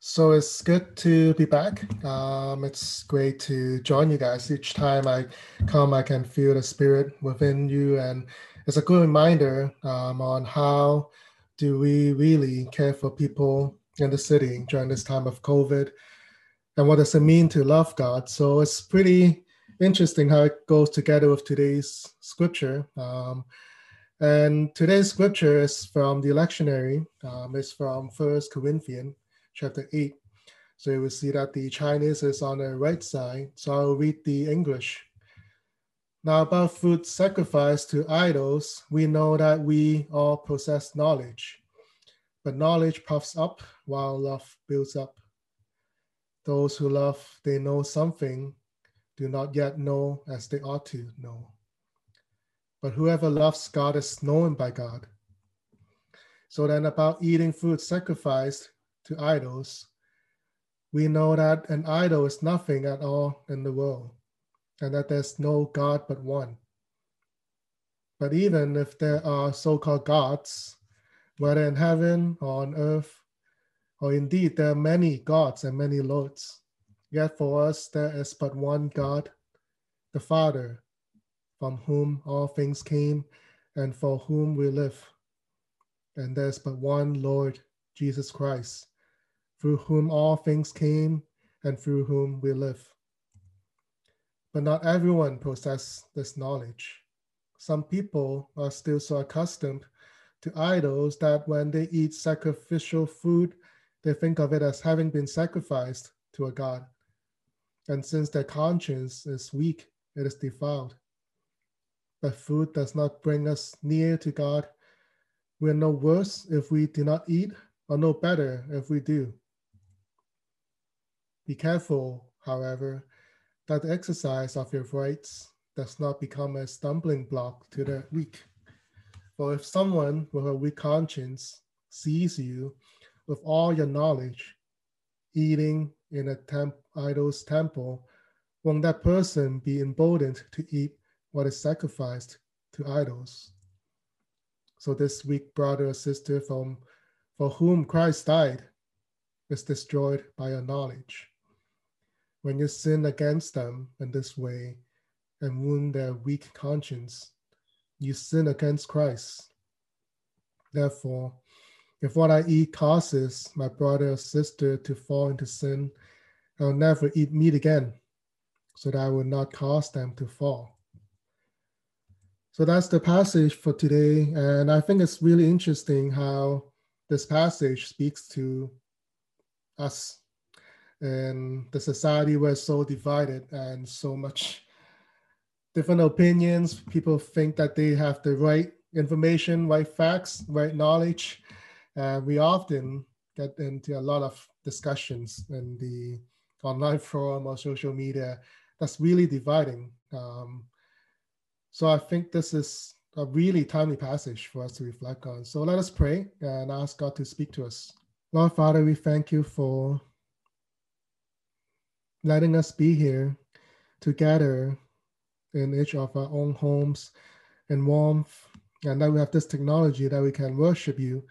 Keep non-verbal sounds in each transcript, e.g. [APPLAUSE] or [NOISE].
So it's good to be back. Um, it's great to join you guys. Each time I come, I can feel the spirit within you, and it's a good reminder um, on how do we really care for people in the city during this time of COVID, and what does it mean to love God. So it's pretty interesting how it goes together with today's scripture. Um, and today's scripture is from the lectionary. Um, it's from First Corinthians chapter 8. So you will see that the Chinese is on the right side. So I'll read the English. Now, about food sacrificed to idols, we know that we all possess knowledge. But knowledge puffs up while love builds up. Those who love, they know something, do not yet know as they ought to know. But whoever loves God is known by God. So then, about eating food sacrificed to idols, we know that an idol is nothing at all in the world, and that there's no God but one. But even if there are so called gods, whether in heaven or on earth, or indeed there are many gods and many lords, yet for us there is but one God, the Father, from whom all things came and for whom we live. And there's but one Lord, Jesus Christ through whom all things came and through whom we live. But not everyone possesses this knowledge. Some people are still so accustomed to idols that when they eat sacrificial food, they think of it as having been sacrificed to a god. And since their conscience is weak, it is defiled. But food does not bring us near to God. We are no worse if we do not eat, or no better if we do. Be careful, however, that the exercise of your rights does not become a stumbling block to the weak. For if someone with a weak conscience sees you with all your knowledge eating in a temp- idol's temple, won't that person be emboldened to eat what is sacrificed to idols? So this weak brother or sister from for whom Christ died is destroyed by your knowledge when you sin against them in this way and wound their weak conscience, you sin against Christ. Therefore, if what I eat causes my brother or sister to fall into sin, I'll never eat meat again, so that I will not cause them to fall. So that's the passage for today. And I think it's really interesting how this passage speaks to us and the society was so divided and so much different opinions. People think that they have the right information, right facts, right knowledge. And we often get into a lot of discussions in the online [LAUGHS] forum or social media that's really dividing. Um, so I think this is a really timely passage for us to reflect on. So let us pray and ask God to speak to us. Lord Father, we thank you for letting us be here together in each of our own homes and warmth, and that we have this technology that we can worship you,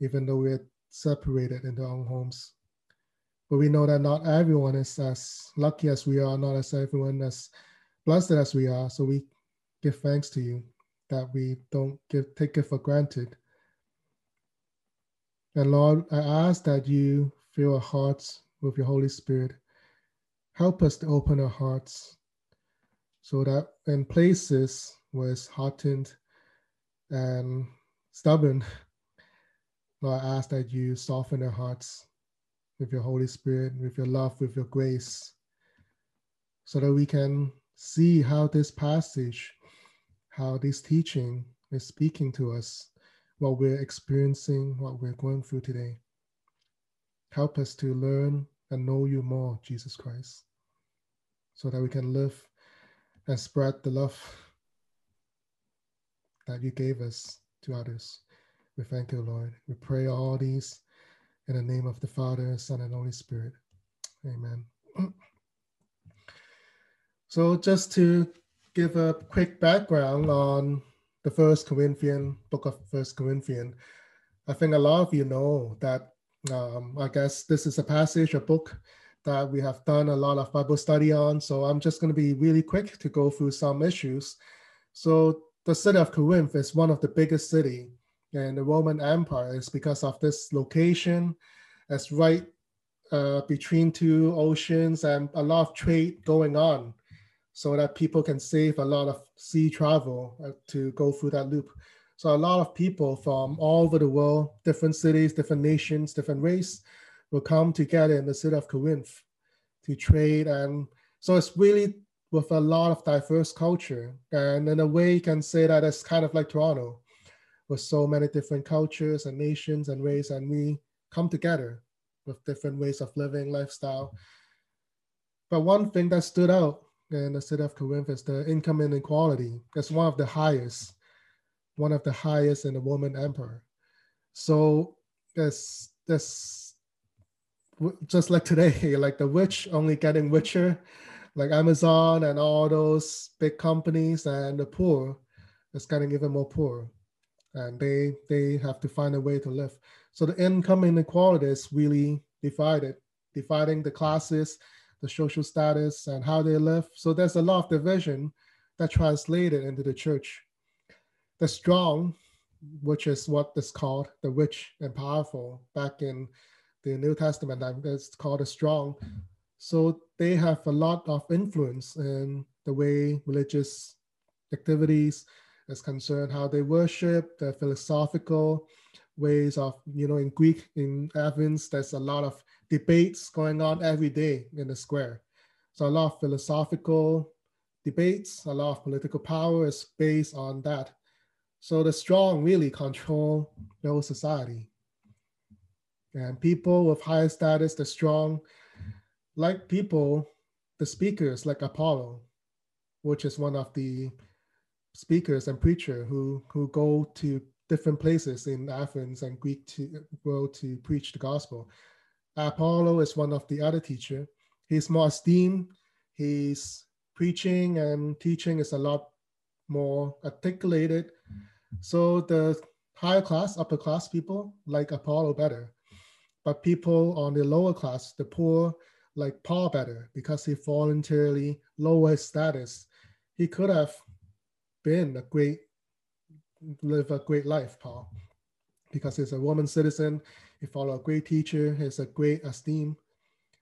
even though we're separated in our own homes. But we know that not everyone is as lucky as we are, not as everyone as blessed as we are. So we give thanks to you that we don't give take it for granted. And Lord, I ask that you fill our hearts with your Holy Spirit help us to open our hearts so that in places where it's hardened and stubborn, [LAUGHS] Lord, I ask that you soften our hearts with your Holy Spirit, with your love, with your grace, so that we can see how this passage, how this teaching is speaking to us, what we're experiencing, what we're going through today. Help us to learn and know you more, Jesus Christ, so that we can live and spread the love that you gave us to others. We thank you, Lord. We pray all these in the name of the Father, Son, and Holy Spirit. Amen. [CLEARS THROAT] so, just to give a quick background on the First Corinthian book of First Corinthian, I think a lot of you know that Um, I guess this is a passage, a book that we have done a lot of Bible study on. So I'm just going to be really quick to go through some issues. So the city of Corinth is one of the biggest city in the Roman Empire. It's because of this location. It's right uh, between two oceans and a lot of trade going on so that people can save a lot of sea travel uh, to go through that loop. So a lot of people from all over the world, different cities, different nations, different race, will come together in the city of Corinth to trade. And so it's really with a lot of diverse culture. And in a way, you can say that it's kind of like Toronto, with so many different cultures and nations and race, and we come together with different ways of living, lifestyle. But one thing that stood out in the city of Corinth is the income inequality. It's one of the highest, one of the highest in the Roman Empire. So there's this just like today, [LAUGHS] like the rich only getting richer, like Amazon and all those big companies, and the poor is getting even more poor, and they they have to find a way to live. So the income inequality is really divided, dividing the classes the social status and how they live. So there's a lot of division that translated into the church. The strong, which is what is called the rich and powerful back in the New Testament, it's called the strong. So they have a lot of influence in the way religious activities is concerned, how they worship, the philosophical ways of, you know, in Greek, in Athens, there's a lot of debates going on every day in the square. So a lot of philosophical debates, a lot of political power is based on that. So the strong really control the whole society. And people with higher status, the strong, like people, the speakers like Apollo, which is one of the speakers and preacher who, who go to different places in Athens and Greek to, world to preach the gospel. Apollo is one of the other teacher. He's more esteemed. His preaching and teaching is a lot more articulated. So the higher class, upper class people like Apollo better. But people on the lower class, the poor, like Paul better because he voluntarily lowered his status. He could have been a great, live a great life, Paul, because he's a Roman citizen. He followed a great teacher. He's a great esteem,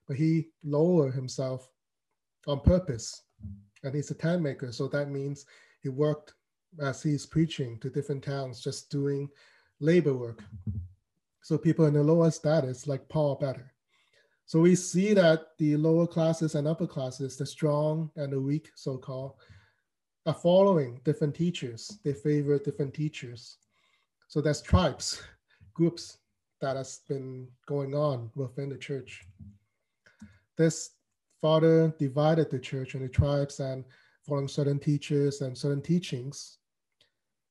but he lowered himself on purpose. And he's a tent maker, so that means he worked as he's preaching to different towns, just doing labor work. So people in the lower status like Paul better. So we see that the lower classes and upper classes, the strong and the weak, so-called, are following different teachers. They favor different teachers. So there's tribes, [LAUGHS] groups that has been going on within the church. This father divided the church into tribes and following certain teachers and certain teachings.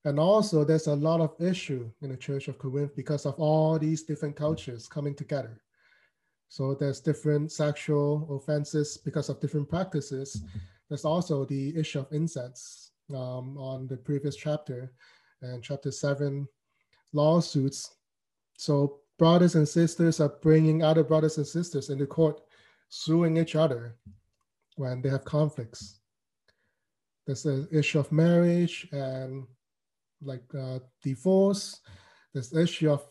And also there's a lot of issue in the church of Corinth because of all these different cultures coming together. So there's different sexual offenses because of different practices. There's also the issue of incest um, on the previous chapter and chapter seven lawsuits. So brothers and sisters are bringing other brothers and sisters into court, suing each other when they have conflicts. There's the issue of marriage and like uh, divorce. this issue of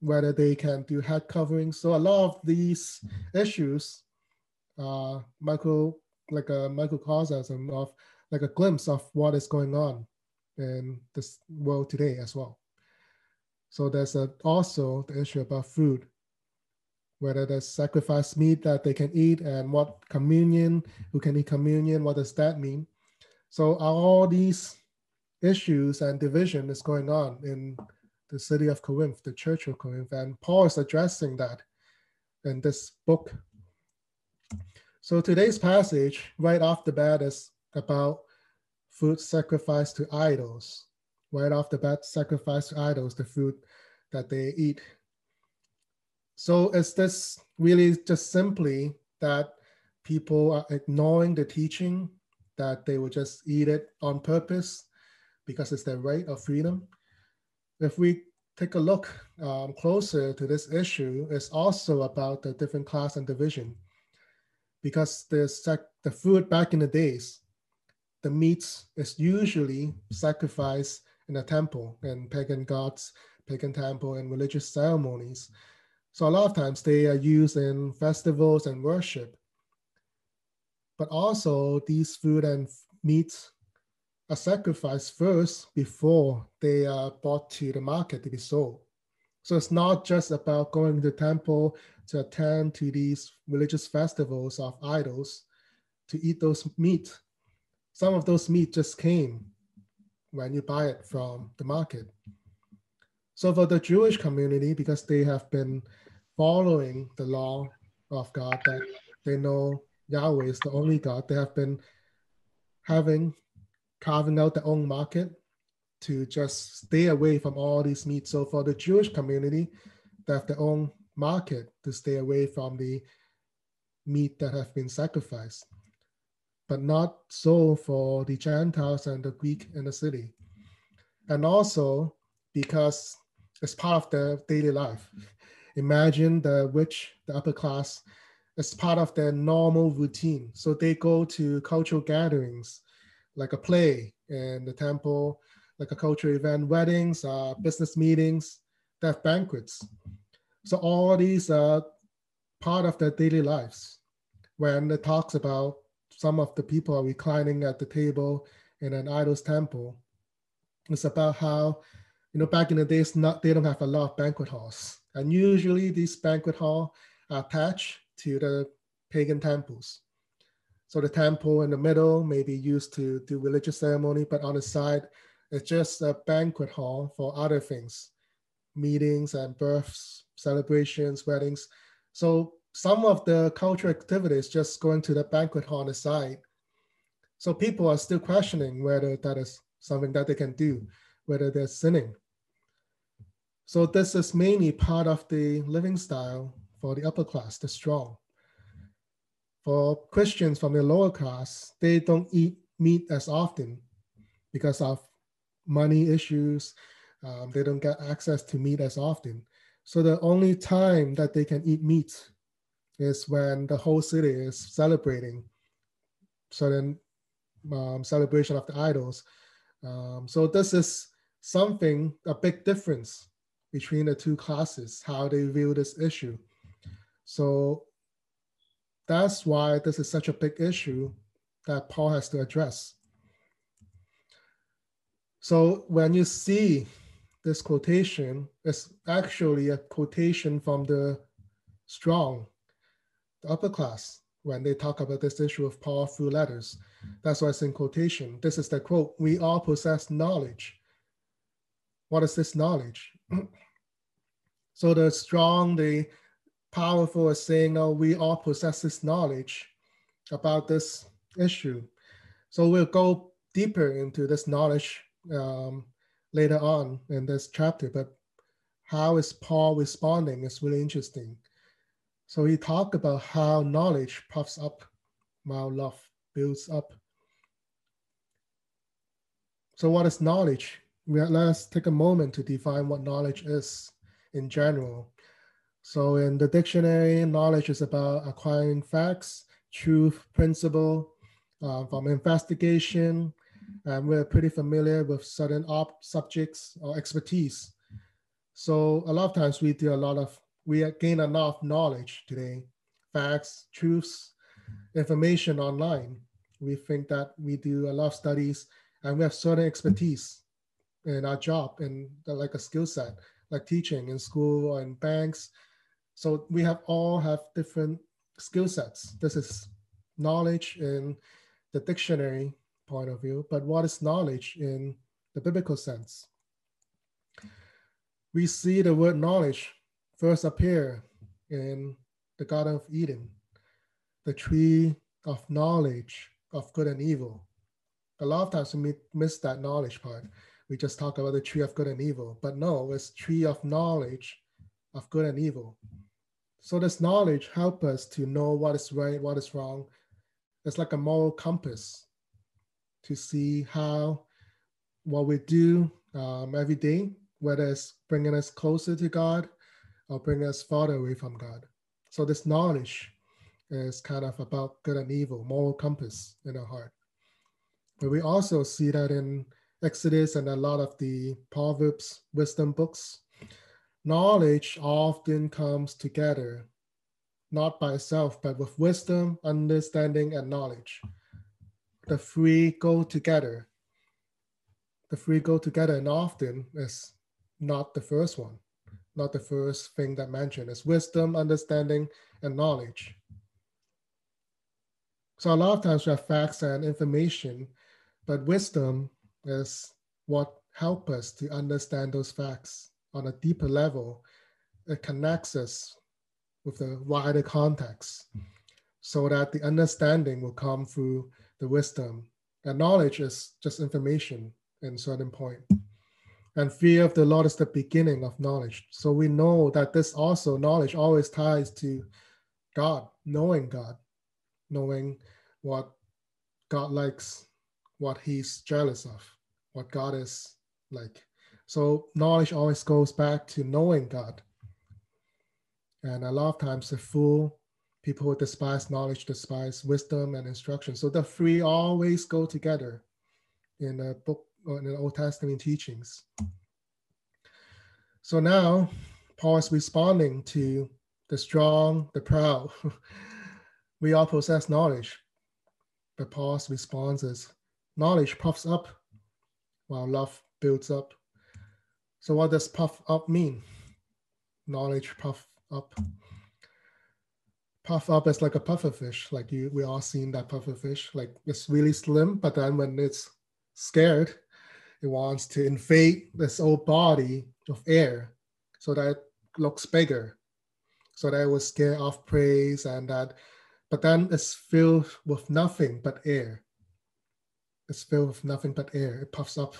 whether they can do head covering. So a lot of these issues, uh, Michael, like a microcosm of like a glimpse of what is going on in this world today as well. So there's a, also the issue about food, whether there's sacrifice meat that they can eat and what communion, who can eat communion, what does that mean? So all these issues and division is going on in the city of Corinth, the church of Corinth, and Paul is addressing that in this book. So today's passage, right off the bat, is about food sacrificed to idols right off the bat sacrifice to idols the food that they eat. So is this really just simply that people are ignoring the teaching that they will just eat it on purpose because it's their right of freedom? If we take a look um, closer to this issue it's also about the different class and division. Because the, the food back in the days, the meats is usually sacrificed in a temple and pagan gods, pagan temple and religious ceremonies. So a lot of times they are used in festivals and worship. But also these food and meats are sacrificed first before they are brought to the market to be sold. So it's not just about going to the temple to attend to these religious festivals of idols to eat those meat. Some of those meat just came when you buy it from the market. So for the Jewish community, because they have been following the law of God, that they know Yahweh is the only God, they have been having carving out their own market to just stay away from all these meats. So for the Jewish community, they have their own market to stay away from the meat that have been sacrificed, but not so for the Gentiles and the Greek in the city. And also because it's part of their daily life. [LAUGHS] Imagine the rich, the upper class, it's part of their normal routine. So they go to cultural gatherings, like a play in the temple, like a cultural event, weddings, uh, business meetings, have banquets. So all these are part of their daily lives. When it talks about some of the people are reclining at the table in an idol's temple, it's about how, you know, back in the days, not they don't have a lot of banquet halls. And usually these banquet hall are attached to the pagan temples. So the temple in the middle may be used to do religious ceremony, but on the side, it's just a banquet hall for other things, meetings and births, celebrations, weddings. So some of the cultural activities just going to the banquet hall on the side. So people are still questioning whether that is something that they can do, whether they're sinning. So this is mainly part of the living style for the upper class, the strong for Christians from the lower class, they don't eat meat as often because of money issues. Um, they don't get access to meat as often. So the only time that they can eat meat is when the whole city is celebrating certain um, celebration of the idols. Um, so this is something, a big difference between the two classes, how they view this issue. So that's why this is such a big issue that Paul has to address. So when you see this quotation, it's actually a quotation from the strong, the upper class, when they talk about this issue of Paul through letters. That's why it's in quotation. This is the quote, we all possess knowledge. What is this knowledge? [CLEARS THROAT] so the strong, the powerful as saying, oh, we all possess this knowledge about this issue. So we'll go deeper into this knowledge um, later on in this chapter, but how is Paul responding is really interesting. So he talked about how knowledge puffs up while love builds up. So what is knowledge? Let's take a moment to define what knowledge is in general. So in the dictionary, knowledge is about acquiring facts, truth, principle uh, from investigation. And we're pretty familiar with certain op- subjects or expertise. So a lot of times we do a lot of, we gain a lot of knowledge today, facts, truths, information online. We think that we do a lot of studies and we have certain expertise in our job and like a skill set, like teaching in school or in banks, so we have all have different skill sets. This is knowledge in the dictionary point of view, but what is knowledge in the biblical sense? We see the word knowledge first appear in the Garden of Eden, the tree of knowledge of good and evil. A lot of times we miss that knowledge part. We just talk about the tree of good and evil, but no, it's tree of knowledge of good and evil. So this knowledge help us to know what is right, what is wrong. It's like a moral compass to see how what we do um, every day whether it's bringing us closer to God or bringing us farther away from God. So this knowledge is kind of about good and evil, moral compass in our heart. But we also see that in Exodus and a lot of the Proverbs, wisdom books, knowledge often comes together, not by itself, but with wisdom, understanding, and knowledge. The three go together. The three go together, and often is not the first one, not the first thing that mentioned. It's wisdom, understanding, and knowledge. So a lot of times we have facts and information, but wisdom is what help us to understand those facts on a deeper level. It connects us with the wider context so that the understanding will come through the wisdom. And knowledge is just information in certain point. And fear of the Lord is the beginning of knowledge. So we know that this also knowledge always ties to God, knowing God, knowing what God likes, what He's jealous of, what God is like. So knowledge always goes back to knowing God. And a lot of times the fool, people who despise knowledge, despise wisdom and instruction. So the three always go together in the book in the Old Testament teachings. So now Paul is responding to the strong, the proud. [LAUGHS] we all possess knowledge, but Paul's response is knowledge puffs up while love builds up. So what does puff up mean? Knowledge puff up. Puff up is like a puffer fish. Like you, we all seen that puffer fish. Like it's really slim, but then when it's scared, it wants to inflate this whole body of air so that it looks bigger, so that it will scare off prey and that but then it's filled with nothing but air. It's filled with nothing but air. It puffs up.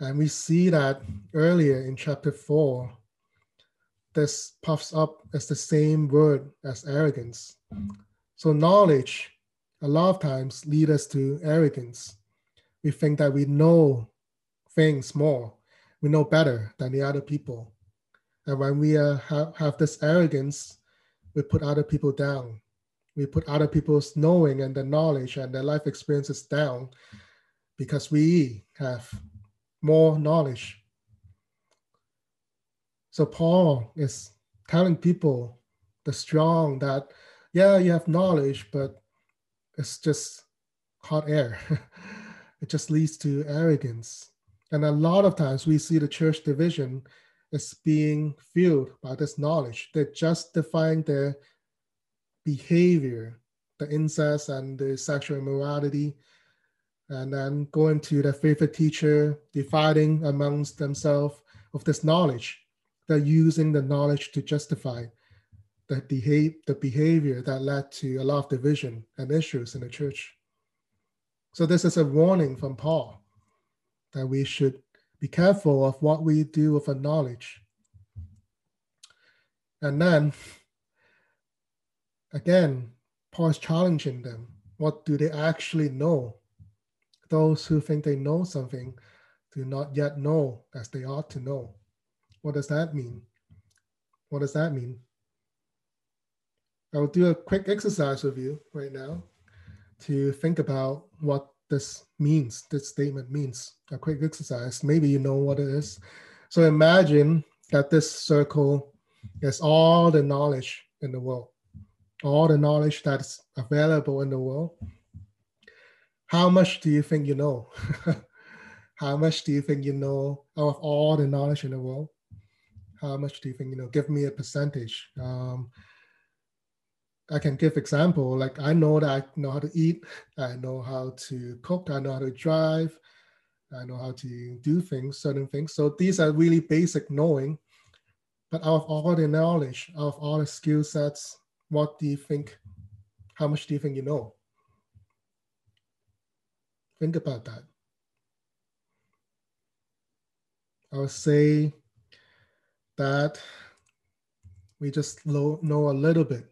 And we see that earlier in chapter four. This puffs up as the same word as arrogance. So knowledge, a lot of times, lead us to arrogance. We think that we know things more. We know better than the other people. And when we uh, have this arrogance, we put other people down. We put other people's knowing and their knowledge and their life experiences down because we have more knowledge. So Paul is telling people, the strong, that yeah, you have knowledge, but it's just hot air. [LAUGHS] it just leads to arrogance. And a lot of times we see the church division is being fueled by this knowledge. They're justifying their behavior, the incest and the sexual immorality, and then going to their favorite teacher, dividing amongst themselves of this knowledge. They're using the knowledge to justify the, the behavior that led to a lot of division and issues in the church. So this is a warning from Paul that we should be careful of what we do with our knowledge. And then, again, Paul is challenging them. What do they actually know? Those who think they know something do not yet know as they ought to know. What does that mean? What does that mean? I will do a quick exercise with you right now to think about what this means, this statement means. A quick exercise. Maybe you know what it is. So imagine that this circle is all the knowledge in the world, all the knowledge that's available in the world. How much do you think you know? [LAUGHS] How much do you think you know out of all the knowledge in the world? How much do you think you know? Give me a percentage. Um, I can give example like I know that I know how to eat, I know how to cook, I know how to drive, I know how to do things, certain things. So these are really basic knowing. But out of all the knowledge, out of all the skill sets, what do you think? How much do you think you know? Think about that. I would say that we just know know a little bit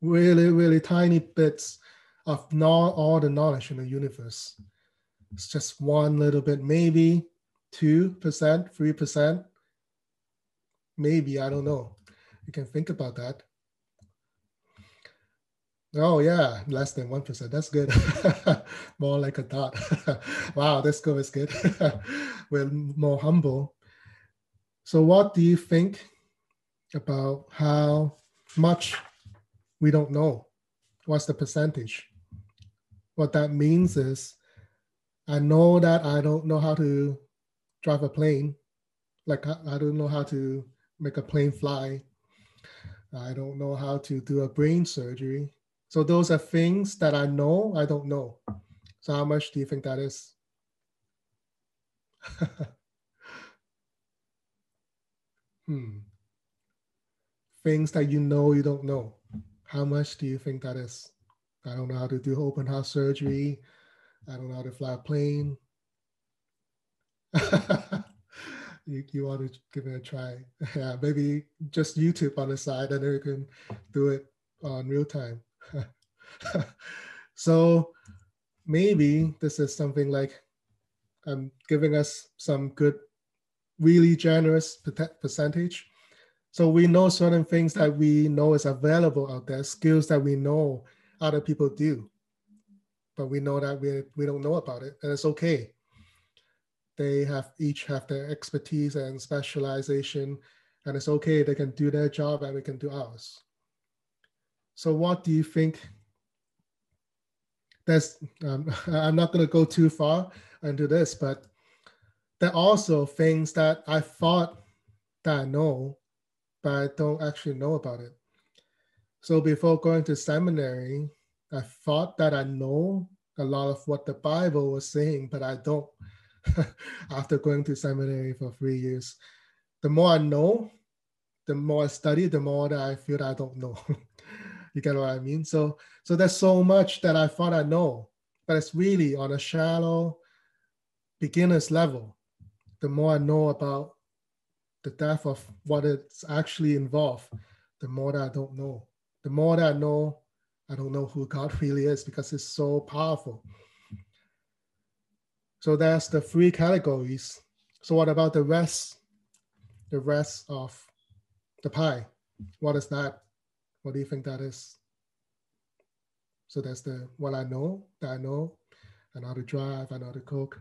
really, really tiny bits of not all the knowledge in the universe. It's just one little bit, maybe 2%, 3%? Maybe, I don't know. You can think about that. Oh yeah, less than 1%. That's good. [LAUGHS] more like a dot. [LAUGHS] wow, this score is good. [LAUGHS] We're more humble. So what do you think about how much we don't know? What's the percentage? What that means is I know that I don't know how to drive a plane. Like I don't know how to make a plane fly. I don't know how to do a brain surgery. So those are things that I know I don't know. So how much do you think that is? hmm. Things that you know you don't know. How much do you think that is? I don't know how to do open heart surgery. I don't know how to fly a plane. [LAUGHS] you, you want to give it a try. [LAUGHS] Yeah, maybe just YouTube on the side and then you can do it on real time. [LAUGHS] so maybe this is something like I'm giving us some good, really generous percentage. So we know certain things that we know is available out there, skills that we know other people do, but we know that we, we don't know about it, and it's okay. They have each have their expertise and specialization, and it's okay. They can do their job, and we can do ours. So, what do you think? There's, um, [LAUGHS] I'm not going to go too far into this, but there are also things that I thought that I know, but I don't actually know about it. So before going to seminary, I thought that I know a lot of what the Bible was saying, but I don't. [LAUGHS] After going to seminary for three years, the more I know, the more I study, the more that I feel that I don't know. [LAUGHS] you get what I mean? So, so there's so much that I thought I know, but it's really on a shallow, beginner's level. The more I know about the depth of what it's actually involved, the more that I don't know the more that I know, I don't know who God [LAUGHS] really is because it's so powerful. So that's the three categories. So what about the rest? The rest of the pie. What is that? What do you think that is? So that's the what I know, that I know. and how to drive, know how to cook,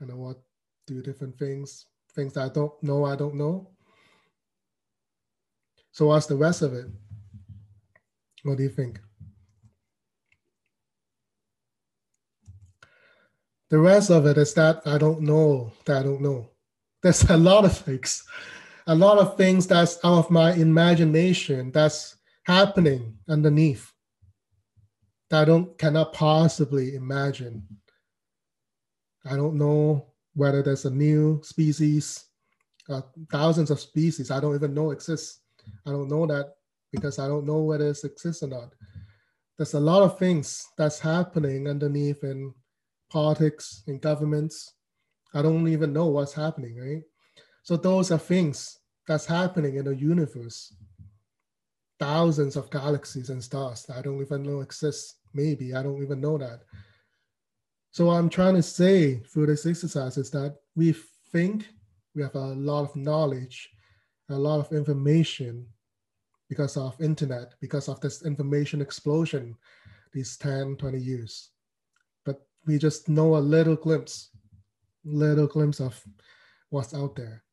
and I what do different things, things that I don't know, I don't know. So what's the rest of it? What do you think? The rest of it is that I don't know that I don't know. There's [LAUGHS] a lot of things, a lot of things that's out of my imagination that's happening underneath that I don't cannot possibly imagine. I don't know whether there's a new species, uh, thousands of species I don't even know exist. I don't know that because I don't know whether it exists or not. There's a lot of things that's happening underneath in politics, in governments. I don't even know what's happening, right? So those are things that's happening in the universe. Thousands of galaxies and stars that I don't even know exist. Maybe I don't even know that. So I'm trying to say through this exercise is that we think we have a lot of knowledge, a lot of information because of internet, because of this information explosion these 10, 20 years. But we just know a little glimpse, little glimpse of what's out there.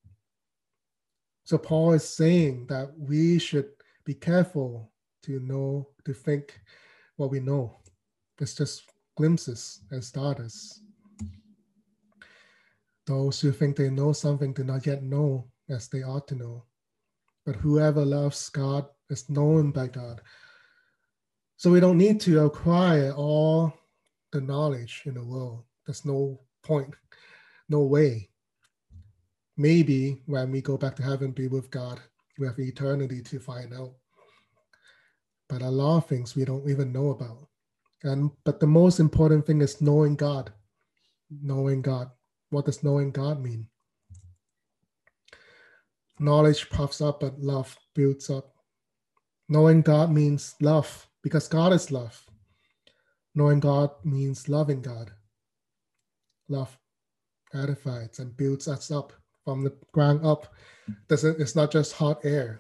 So Paul is saying that we should be careful to know, to think what we know. It's just glimpses and starters. Those who think they know something do not yet know as they ought to know but whoever loves God is known by God. So we don't need to acquire all the knowledge in the world. There's no point, no way. Maybe when we go back to heaven, be with God, we have eternity to find out. But a lot of things we don't even know about. And but the most important thing is knowing God. Knowing God. What does knowing God mean? knowledge puffs up, but love builds up. Knowing God means love because God is love. Knowing God means loving God. Love. edifies and builds us up from the ground up. Doesn't it's not just hot air.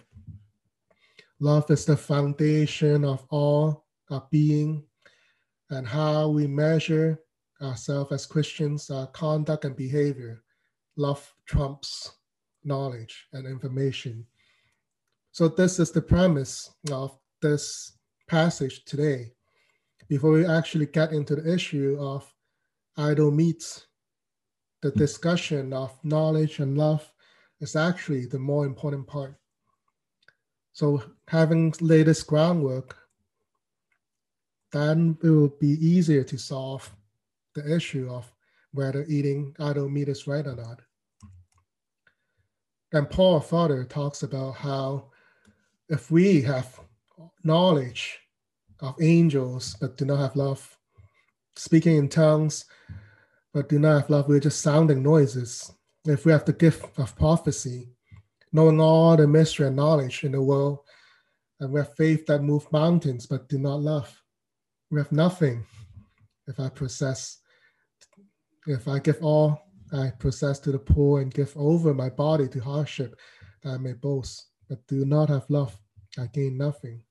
Love is the foundation of all our being and how we measure ourselves as Christians, our conduct and behavior. Love trumps knowledge and information. So, this is the premise of this passage today. Before we actually get into the issue of idol meats, the discussion of knowledge and love is actually the more important part. So, having laid this groundwork, then it will be easier to solve the issue of whether eating idol meat is right or not. And Paul further talks about how if we have knowledge of angels but do not have love, speaking in tongues but do not have love, we're just sounding noises. If we have the gift of prophecy, knowing all the mystery and knowledge in the world, and we have faith that move mountains but do not love, we have nothing. If I possess, if I give all I possess to the poor and give over my body to hardship, that I may boast, but do not have love, I gain nothing.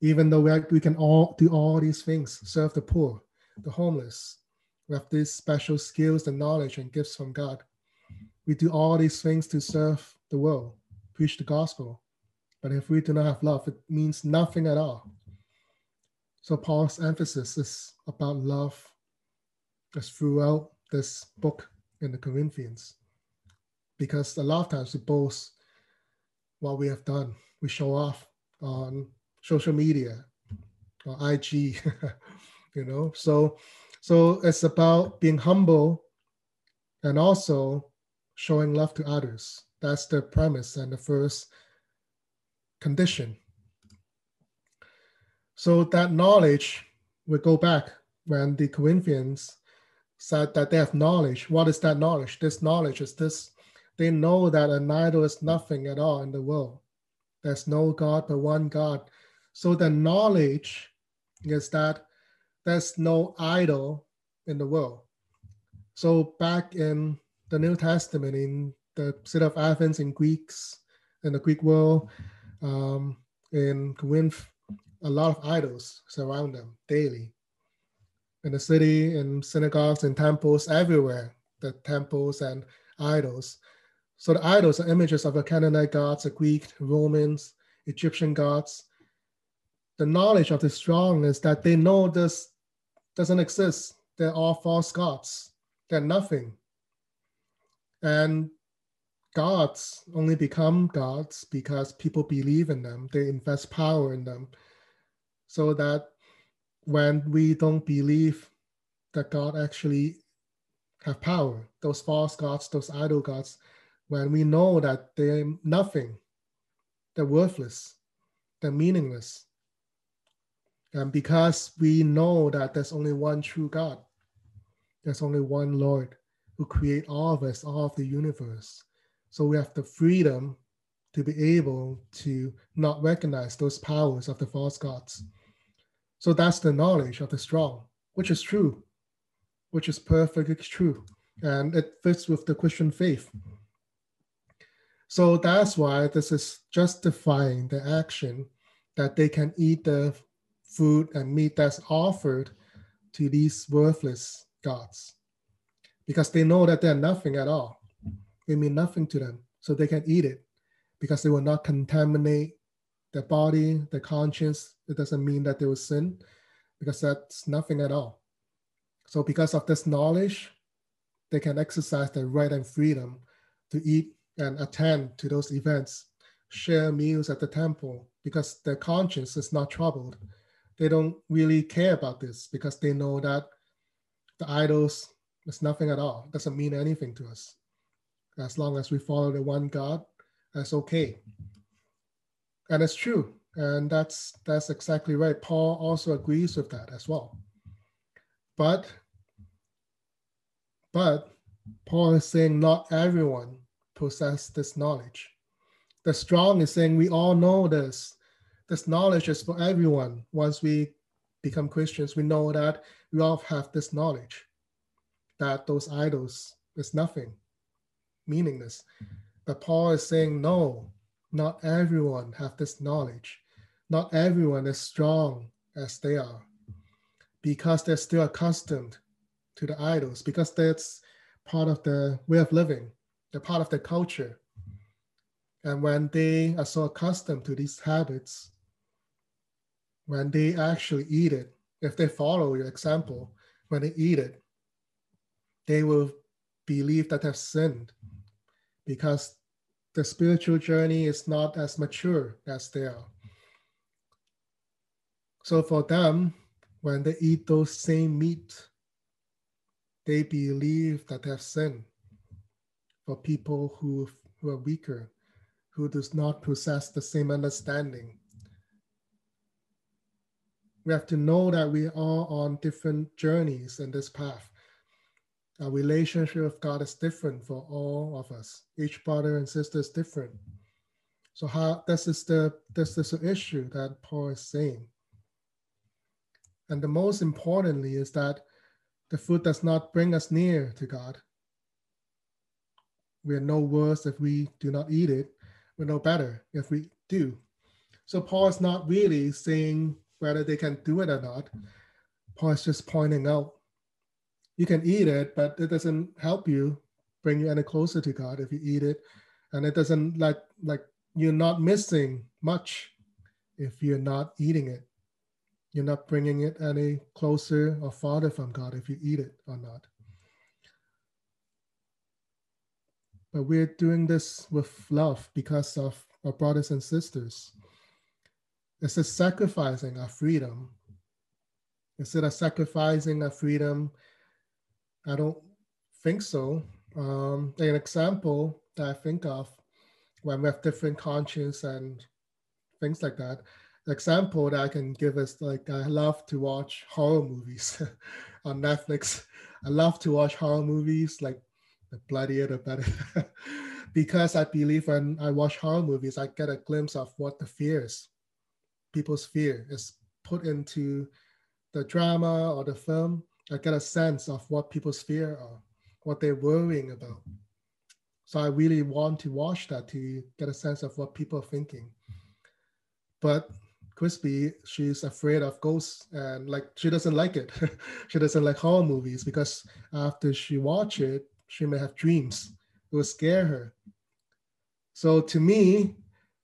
Even though we, we can all do all these things, serve the poor, the homeless, we have these special skills and knowledge and gifts from God. We do all these things to serve the world, preach the gospel. But if we do not have love, it means nothing at all. So Paul's emphasis is about love as throughout this book in the Corinthians. Because a lot of times we boast what we have done. We show off on social media or IG, [LAUGHS] you know. So so it's about being humble and also showing love to others. That's the premise and the first condition. So that knowledge we go back when the Corinthians said that they have knowledge. What is that knowledge? This knowledge is this they know that an idol is nothing at all in the world. There's no God but one God. So the knowledge is that there's no idol in the world. So back in the New Testament, in the city of Athens, in Greeks, in the Greek world, um, in Corinth, a lot of idols surround them daily. In the city, in synagogues, in temples, everywhere, the temples and idols. So the idols are images of the Canaanite gods, the Greek, Romans, Egyptian gods. The knowledge of the strong is that they know this doesn't exist. They're all false gods. They're nothing. And gods only become gods because people believe in them. They invest power in them. So that when we don't believe that God actually have power, those false gods, those idol gods, when we know that they're nothing, they're worthless, they're meaningless. And because we know that there's only one true God, there's only one Lord who create all of us, all of the universe. So we have the freedom to be able to not recognize those powers of the false gods. So that's the knowledge of the strong, which is true, which is perfectly true. And it fits with the Christian faith. So that's why this is justifying the action that they can eat the food and meat that's offered to these worthless gods because they know that they're nothing at all. They mean nothing to them, so they can eat it because they will not contaminate their body, their conscience. It doesn't mean that they will sin because that's nothing at all. So, because of this knowledge, they can exercise their right and freedom to eat and attend to those events, share meals at the temple because their conscience is not troubled. They don't really care about this because they know that the idols is nothing at all. It doesn't mean anything to us. As long as we follow the one God, that's okay. And it's true. And that's that's exactly right. Paul also agrees with that as well. But but Paul is saying not everyone possess this knowledge. The strong is saying we all know this. This knowledge is for everyone once we become Christians, we know that we all have this knowledge that those idols is nothing, meaningless. But Paul is saying, no, not everyone have this knowledge. Not everyone is strong as they are because they're still accustomed to the idols, because that's part of the way of living, they're part of the culture. And when they are so accustomed to these habits, when they actually eat it, if they follow your example, when they eat it, they will believe that they've sinned because the spiritual journey is not as mature as they are. So for them, when they eat those same meat, they believe that they have sinned. For people who, who are weaker, who does not possess the same understanding, we have to know that we are on different journeys in this path. Our relationship with God is different for all of us. Each brother and sister is different. So how this is the this is the issue that Paul is saying. And the most importantly is that the food does not bring us near to God. We are no worse if we do not eat it. We're no better if we do. So Paul is not really saying whether they can do it or not. Paul is just pointing out you can eat it, but it doesn't help you bring you any closer to God if you eat it. And it doesn't like like you're not missing much if you're not eating it. You're not bringing it any closer or farther from God if you eat it or not. But we're doing this with love because of our brothers and sisters. It's a sacrificing our freedom. Instead of sacrificing our freedom, I don't think so. Um, an example that I think of when we have different conscience and things like that example that I can give is like I love to watch horror movies [LAUGHS] on Netflix. I love to watch horror movies, like the bloodier the better. [LAUGHS] because I believe when I watch horror movies, I get a glimpse of what the fears, people's fear is put into the drama or the film. I get a sense of what people's fear are, what they're worrying about. So I really want to watch that to get a sense of what people are thinking. But Crispy, she's afraid of ghosts and like she doesn't like it. [LAUGHS] she doesn't like horror movies because after she watch it, she may have dreams. It will scare her. So to me,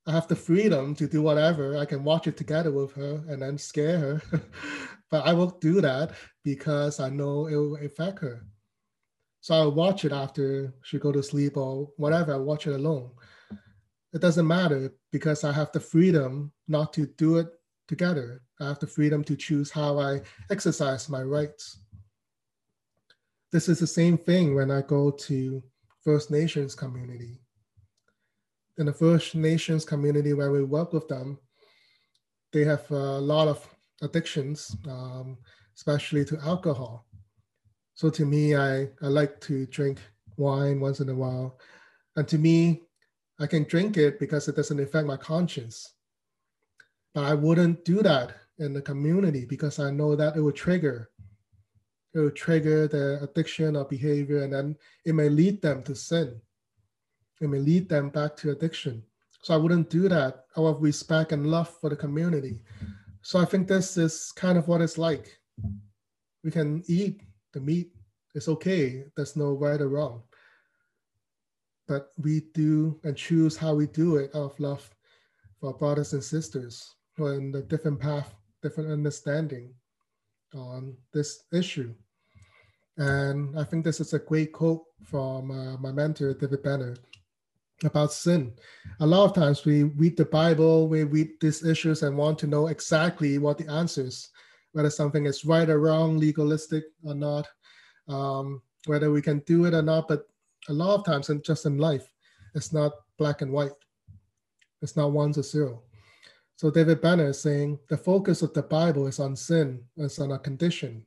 I have the freedom to do whatever. I can watch it together with her and then scare her. [LAUGHS] but I won't do that because I know it will affect her. So I'll watch it after she go to sleep or whatever. I watch it alone it doesn't matter because I have the freedom not to do it together. I have the freedom to choose how I exercise my rights. This is the same thing when I go to First Nations community. In the First Nations community where we work with them, they have a lot of addictions, um, especially to alcohol. So to me, I, I like to drink wine once in a while. And to me, I can drink it because it doesn't affect my conscience. But I wouldn't do that in the community because I know that it will trigger. It will trigger the addiction or behavior, and then it may lead them to sin. It may lead them back to addiction. So I wouldn't do that out of respect and love for the community. So I think this is kind of what it's like. We can eat the meat. It's okay. There's no right or wrong but we do and choose how we do it out of love for our brothers and sisters who are in a different path, different understanding on this issue. And I think this is a great quote from uh, my mentor, David Benner, about sin. A lot of times we read the Bible, we read these issues and want to know exactly what the answers, whether something is right or wrong, legalistic or not, um, whether we can do it or not. But a lot of times and just in life it's not black and white it's not one to zero so david benner is saying the focus of the bible is on sin as on a condition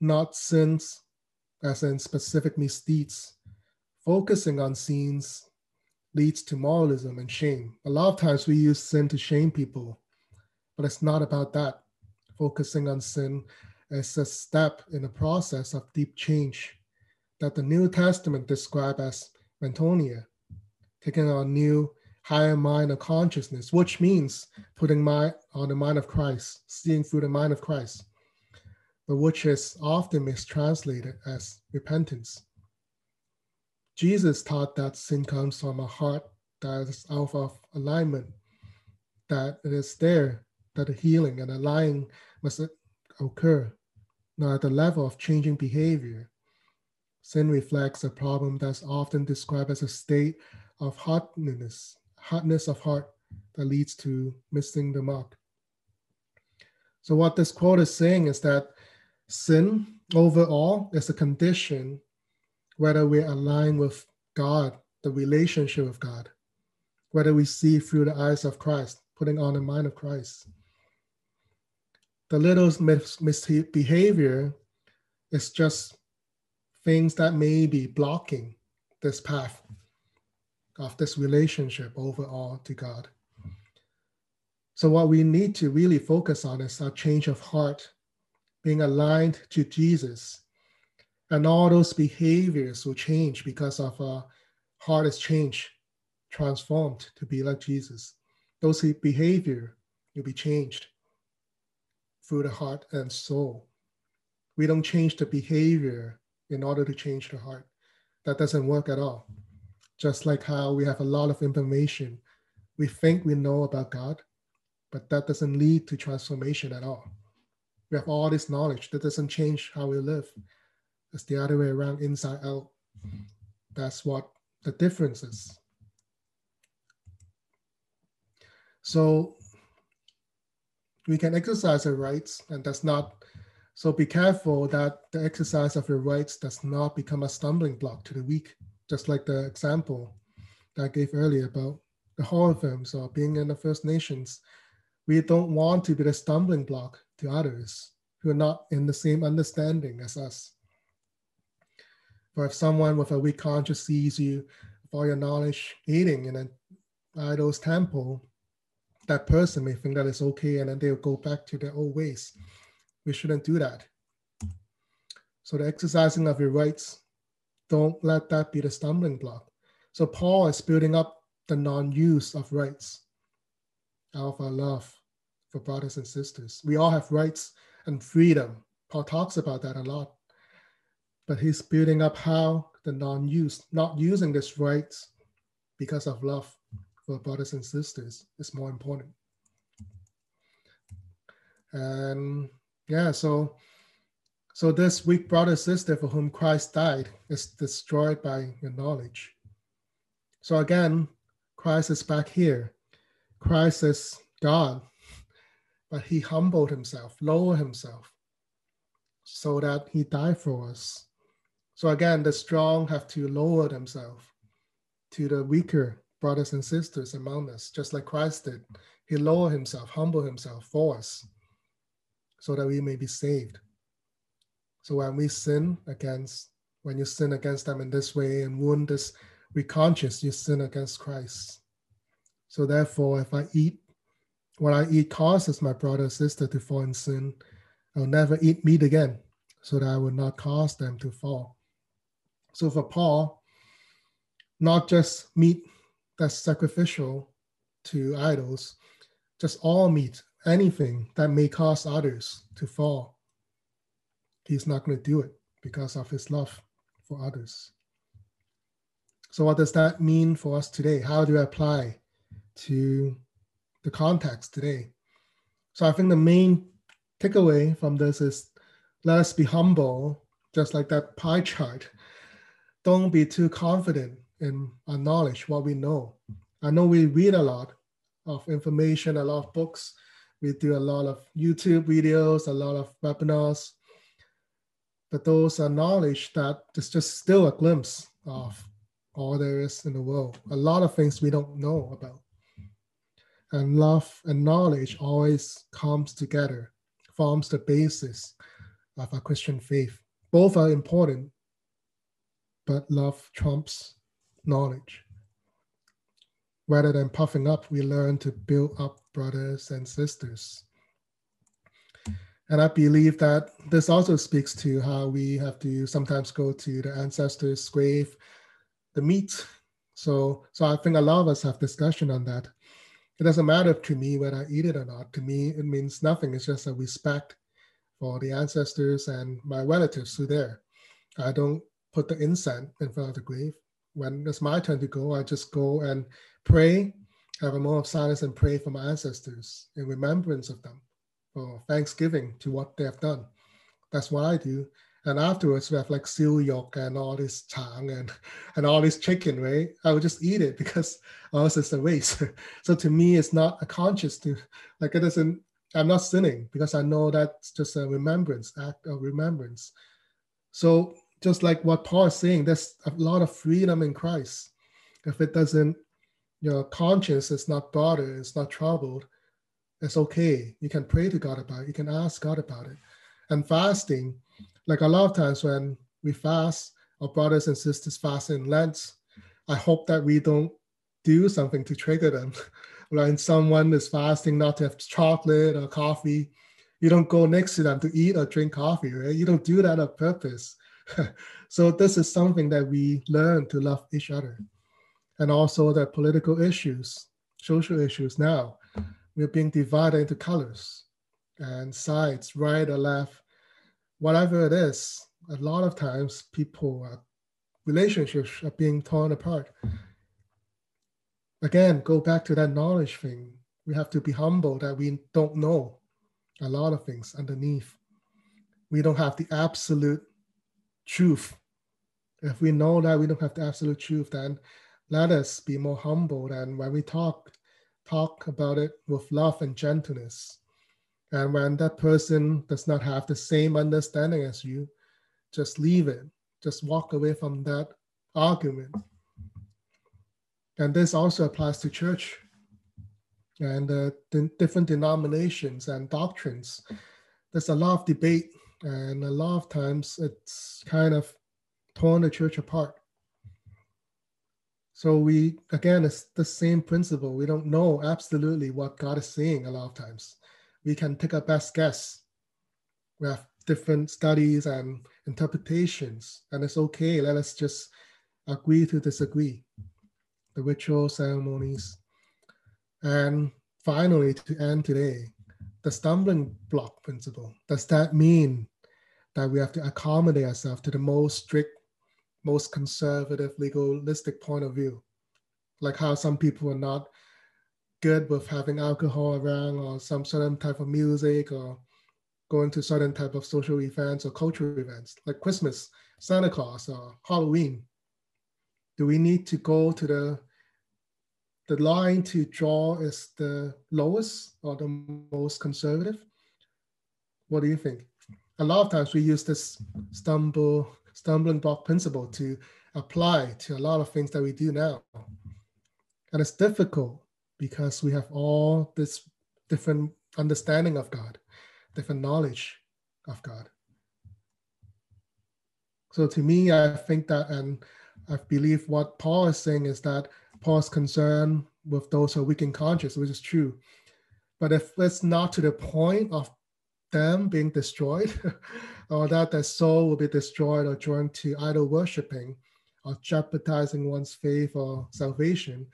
not sins as in specific misdeeds focusing on sins leads to moralism and shame a lot of times we use sin to shame people but it's not about that focusing on sin is a step in the process of deep change that the New Testament described as metanoia, taking on a new higher mind of consciousness, which means putting my on the mind of Christ, seeing through the mind of Christ, but which is often mistranslated as repentance. Jesus taught that sin comes from a heart that is out of alignment, that it is there that the healing and the lying must occur. Now, at the level of changing behavior, sin reflects a problem that's often described as a state of hardness, hardness of heart that leads to missing the mark. So, what this quote is saying is that sin overall is a condition whether we're aligned with God, the relationship with God, whether we see through the eyes of Christ, putting on the mind of Christ. The little misbehavior is just things that may be blocking this path of this relationship overall to God. So, what we need to really focus on is our change of heart, being aligned to Jesus. And all those behaviors will change because of our heart is changed, transformed to be like Jesus. Those behavior will be changed through the heart and soul. We don't change the behavior in order to change the heart. That doesn't work at all. Just like how we have a lot of information we think we know about God, but that doesn't lead to transformation at all. We have all this knowledge that doesn't change how we live. It's the other way around, inside out. Mm-hmm. That's what the difference is. So we can exercise our rights, and that's not so be careful that the exercise of your rights does not become a stumbling block to the weak, just like the example that I gave earlier about the horror films or being in the First Nations. We don't want to be the stumbling block to others who are not in the same understanding as us. For if someone with a weak conscience sees you with all your knowledge eating in an idol's temple, that person may think that it's okay and then they'll go back to their old ways we shouldn't do that. So the exercising of your rights, don't let that be the stumbling block. So Paul is building up the non-use of rights out of our love for brothers and sisters. We all have rights and freedom. Paul talks about that a lot. But he's building up how the non-use, not using this right because of love for brothers and sisters is more important. And yeah, so so this weak brother sister for whom Christ died is destroyed by your knowledge. So again, Christ is back here. Christ is God, but he humbled himself, lowered himself, so that he died for us. So again, the strong have to lower themselves to the weaker brothers and sisters among us, just like Christ did. He lowered himself, humbled himself for us so that we may be saved. So when we sin against, when you sin against them in this way and wound this, we conscious you sin against Christ. So therefore, if I eat what I eat causes my brother or sister to fall in sin, I'll never eat meat again, so that I will not cause them to fall. So for Paul, not just meat that's sacrificial to idols, just all meat anything that may cause others to fall, he's not going to do it because of his love for others. So, what does that mean for us today? How do I apply to the context today? So, I think the main takeaway from this is let us be humble, just like that pie chart. Don't be too confident in our knowledge, what we know. I know we read a lot of information, a lot of books, we do a lot of YouTube videos, a lot of webinars, but those are knowledge that is just still a glimpse of all there is in the world. A lot of things we don't know about. And love and knowledge always comes together, forms the basis of our Christian faith. Both are important, but love trumps knowledge. Rather than puffing up, we learn to build up brothers and sisters. And I believe that this also speaks to how we have to sometimes go to the ancestors' grave, the meat. So, so I think a lot of us have discussion on that. It doesn't matter to me whether I eat it or not. To me, it means nothing. It's just a respect for the ancestors and my relatives who are there. I don't put the incense in front of the grave. When it's my turn to go, I just go and pray, have a moment of silence and pray for my ancestors in remembrance of them, for thanksgiving to what they have done. That's what I do. And afterwards, we have like seal yolk and all this chang and, [LAUGHS] and all this chicken, right? I would just eat it because [LAUGHS] else it's a waste. [LAUGHS] so to me, it's not a conscious to, like it doesn't, I'm not sinning because I know that's just a remembrance, act of remembrance. So just like what Paul is saying, there's a lot of freedom in Christ. If it doesn't, your conscience is not bothered, it's not troubled, it's okay. You can pray to God about it. You can ask God about it. And fasting, like a lot of times when we fast, our brothers and sisters fast in Lent, I hope that we don't do something to trigger them. [LAUGHS] when someone is fasting not to have chocolate or coffee, you don't go next to them to eat or drink coffee, right? You don't do that on purpose. [LAUGHS] so this is something that we learn to love each other. And also that political issues, social issues now, we're being divided into colors and sides, right or left, whatever it is. A lot of times people, uh, relationships are being torn apart. Again, go back to that knowledge thing. We have to be humble that we don't know a lot of things underneath. We don't have the absolute truth. If we know that we don't have the absolute truth, then let us be more humble. And when we talk, talk about it with love and gentleness. And when that person does not have the same understanding as you, just leave it. Just walk away from that argument. And this also applies to church and uh, the different denominations and doctrines. There's a lot of debate and a lot of times it's kind of torn the church apart. So we again, it's the same principle. We don't know absolutely what God is saying a lot of times. We can take a best guess. We have different studies and interpretations, and it's okay. Let us just agree to disagree. The ritual ceremonies. And finally, to end today, the stumbling block principle. Does that mean that we have to accommodate ourselves to the most strict, most conservative, legalistic point of view. Like how some people are not good with having alcohol around or some certain type of music or going to certain type of social events or cultural events like Christmas, Santa Claus, or Halloween. Do we need to go to the the line to draw is the lowest or the most conservative? What do you think? A lot of times we use this stumble stumbling block principle to apply to a lot of things that we do now. And it's difficult because we have all this different understanding of God, different knowledge of God. So to me, I think that, and I believe what Paul is saying is that Paul's concern with those who are weak in conscience, which is true. But if it's not to the point of them being destroyed, [LAUGHS] or that their soul will be destroyed or joined to idol worshiping, or jeopardizing one's faith or salvation,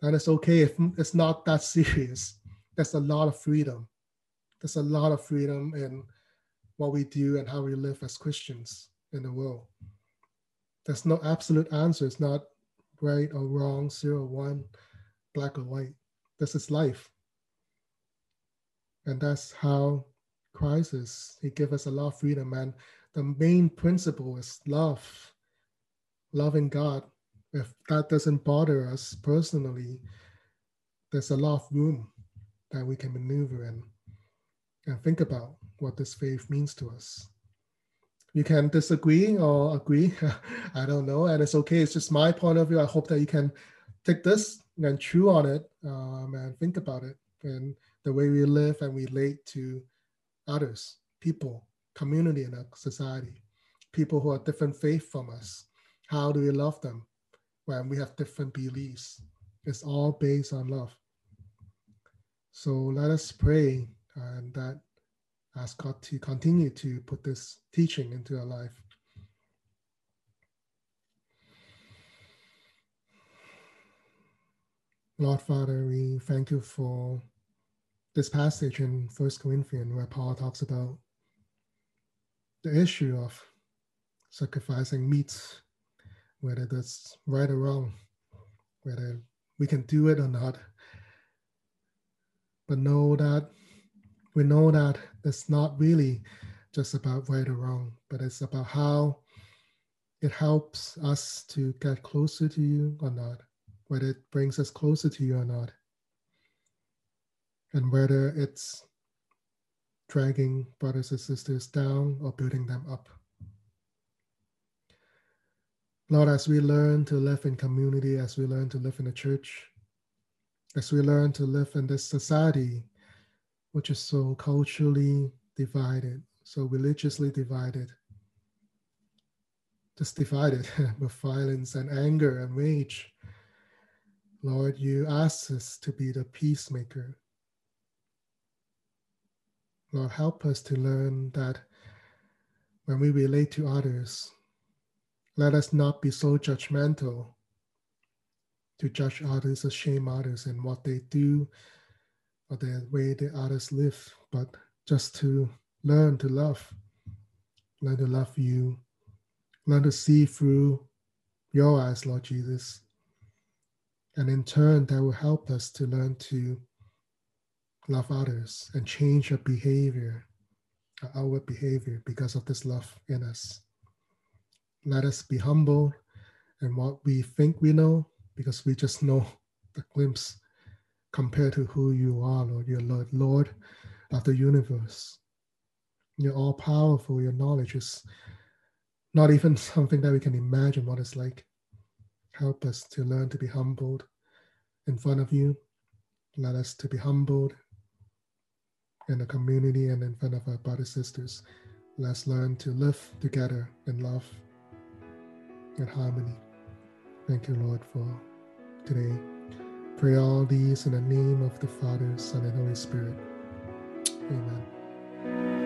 then it's okay if it's not that serious. There's a lot of freedom. There's a lot of freedom in what we do and how we live as Christians in the world. There's no absolute answer. It's not right or wrong, zero one, black or white. This is life. And that's how crisis. He gave us a lot of freedom, and the main principle is love, loving God. If that doesn't bother us personally, there's a lot of room that we can maneuver in and think about what this faith means to us. You can disagree or agree. [LAUGHS] I don't know, and it's okay. It's just my point of view. I hope that you can take this and chew on it um, and think about it and the way we live and relate to others, people, community in a society, people who are different faith from us. How do we love them when we have different beliefs? It's all based on love. So let us pray and that ask God to continue to put this teaching into our life. Lord Father, we thank you for this passage in First Corinthians where Paul talks about the issue of sacrificing meats, whether that's right or wrong, whether we can do it or not. But know that we know that it's not really just about right or wrong, but it's about how it helps us to get closer to you or not, whether it brings us closer to you or not, and whether it's dragging brothers and sisters down or building them up. Lord, as we learn to live in community, as we learn to live in the church, as we learn to live in this society which is so culturally divided, so religiously divided, just divided [LAUGHS] with violence and anger and rage. Lord, you ask us to be the peacemaker. Lord, help us to learn that when we relate to others, let us not be so judgmental to judge others or shame others and what they do or the way the others live, but just to learn to love, learn to love you, learn to see through your eyes, Lord Jesus. And in turn, that will help us to learn to love others and change uh, our behavior, our outward behavior, because of this love in us. Let us be humble in what we think we know, because we just know [LAUGHS] the glimpse compared to who you are, Lord. You're Lord, Lord of the universe. You're all powerful. Your knowledge is not even [LAUGHS] something that we can imagine what it's like. Help us to learn to be humbled in front of you. Let us to be humbled in the community and in front of our brothers sisters. Let's learn to live together in love and harmony. Thank you, Lord, for today. Pray all these in the name of the Father, Son, and Holy Spirit. Amen.